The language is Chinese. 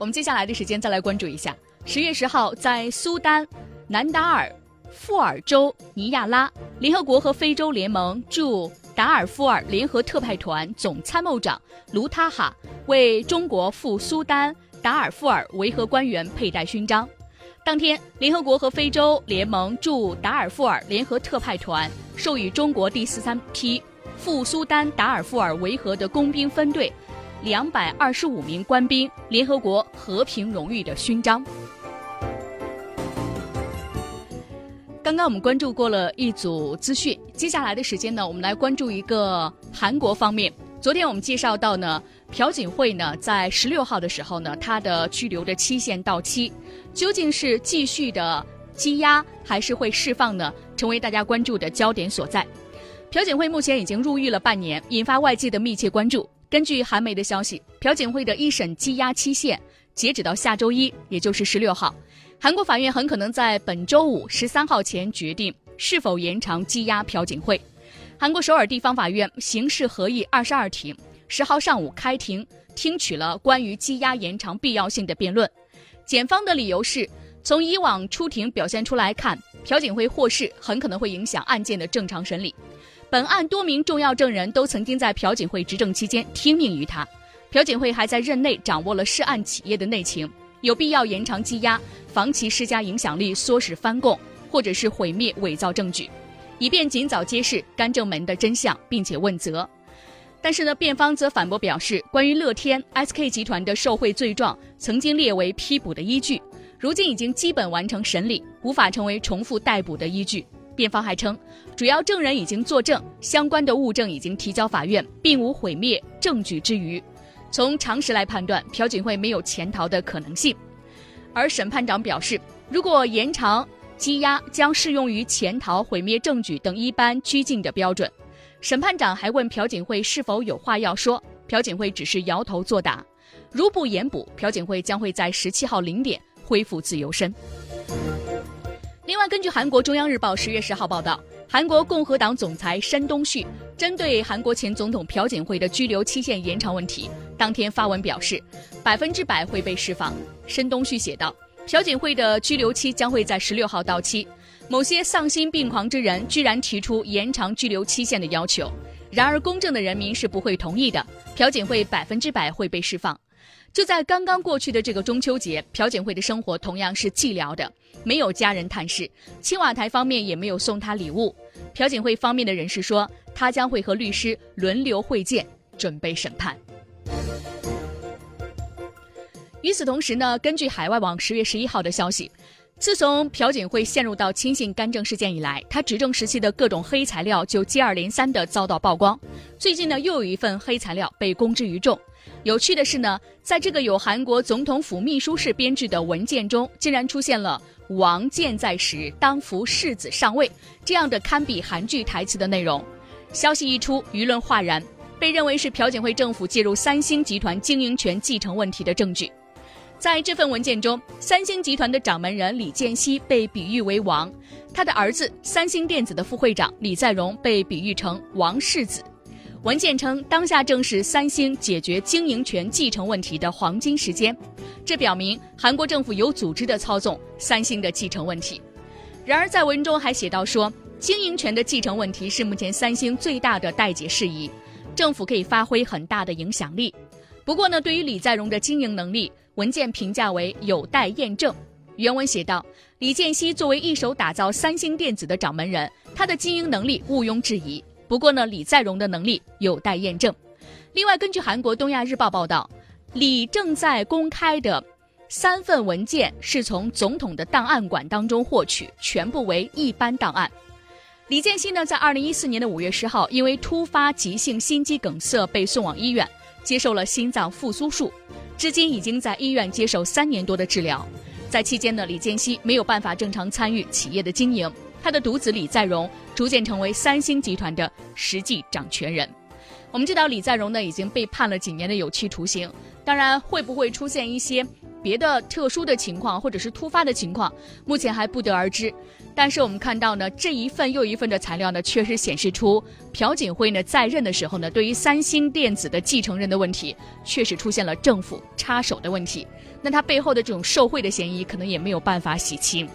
我们接下来的时间再来关注一下，十月十号在苏丹南达尔富尔州尼亚拉，联合国和非洲联盟驻达尔富尔联合特派团总参谋长卢塔哈为中国赴苏丹达尔富尔维和官员佩戴勋章。当天，联合国和非洲联盟驻达尔富尔联合特派团授予中国第十三批赴苏丹达尔富尔维和的工兵分队。两百二十五名官兵联合国和平荣誉的勋章。刚刚我们关注过了一组资讯，接下来的时间呢，我们来关注一个韩国方面。昨天我们介绍到呢，朴槿惠呢在十六号的时候呢，她的拘留的期限到期，究竟是继续的羁押还是会释放呢？成为大家关注的焦点所在。朴槿惠目前已经入狱了半年，引发外界的密切关注。根据韩媒的消息，朴槿惠的一审羁押期限截止到下周一，也就是十六号。韩国法院很可能在本周五十三号前决定是否延长羁押朴槿惠。韩国首尔地方法院刑事合议二十二庭十号上午开庭，听取了关于羁押延长必要性的辩论。检方的理由是，从以往出庭表现出来看，朴槿惠获释很可能会影响案件的正常审理。本案多名重要证人都曾经在朴槿惠执政期间听命于他，朴槿惠还在任内掌握了涉案企业的内情，有必要延长羁押，防其施加影响力、唆使翻供，或者是毁灭、伪造证据，以便尽早揭示干政门的真相，并且问责。但是呢，辩方则反驳表示，关于乐天 SK 集团的受贿罪状曾经列为批捕的依据，如今已经基本完成审理，无法成为重复逮捕的依据。辩方还称，主要证人已经作证，相关的物证已经提交法院，并无毁灭证据之余。从常识来判断，朴槿惠没有潜逃的可能性。而审判长表示，如果延长羁押，将适用于潜逃、毁灭证据等一般拘禁的标准。审判长还问朴槿惠是否有话要说，朴槿惠只是摇头作答。如不延捕，朴槿惠将会在十七号零点恢复自由身。另外，根据韩国中央日报十月十号报道，韩国共和党总裁申东旭针对韩国前总统朴槿惠的拘留期限延长问题，当天发文表示，百分之百会被释放。申东旭写道：“朴槿惠的拘留期将会在十六号到期，某些丧心病狂之人居然提出延长拘留期限的要求，然而公正的人民是不会同意的。朴槿惠百分之百会被释放。”就在刚刚过去的这个中秋节，朴槿惠的生活同样是寂寥的，没有家人探视，青瓦台方面也没有送她礼物。朴槿惠方面的人士说，他将会和律师轮流会见，准备审判。与此同时呢，根据海外网十月十一号的消息，自从朴槿惠陷入到亲信干政事件以来，他执政时期的各种黑材料就接二连三的遭到曝光。最近呢，又有一份黑材料被公之于众。有趣的是呢，在这个由韩国总统府秘书室编制的文件中，竟然出现了“王健在时，当扶世子上位”这样的堪比韩剧台词的内容。消息一出，舆论哗然，被认为是朴槿惠政府介入三星集团经营权继承问题的证据。在这份文件中，三星集团的掌门人李健熙被比喻为王，他的儿子三星电子的副会长李在镕被比喻成王世子。文件称，当下正是三星解决经营权继承问题的黄金时间，这表明韩国政府有组织的操纵三星的继承问题。然而，在文中还写到说，经营权的继承问题是目前三星最大的待解事宜，政府可以发挥很大的影响力。不过呢，对于李在镕的经营能力，文件评价为有待验证。原文写道：李健熙作为一手打造三星电子的掌门人，他的经营能力毋庸置疑。不过呢，李在镕的能力有待验证。另外，根据韩国《东亚日报》报道，李正在公开的三份文件是从总统的档案馆当中获取，全部为一般档案。李健熙呢，在二零一四年的五月十号，因为突发急性心肌梗塞被送往医院，接受了心脏复苏术，至今已经在医院接受三年多的治疗。在期间呢，李健熙没有办法正常参与企业的经营。他的独子李在镕逐渐成为三星集团的实际掌权人。我们知道李在镕呢已经被判了几年的有期徒刑，当然会不会出现一些别的特殊的情况或者是突发的情况，目前还不得而知。但是我们看到呢，这一份又一份的材料呢，确实显示出朴槿惠呢在任的时候呢，对于三星电子的继承人的问题，确实出现了政府插手的问题。那他背后的这种受贿的嫌疑，可能也没有办法洗清。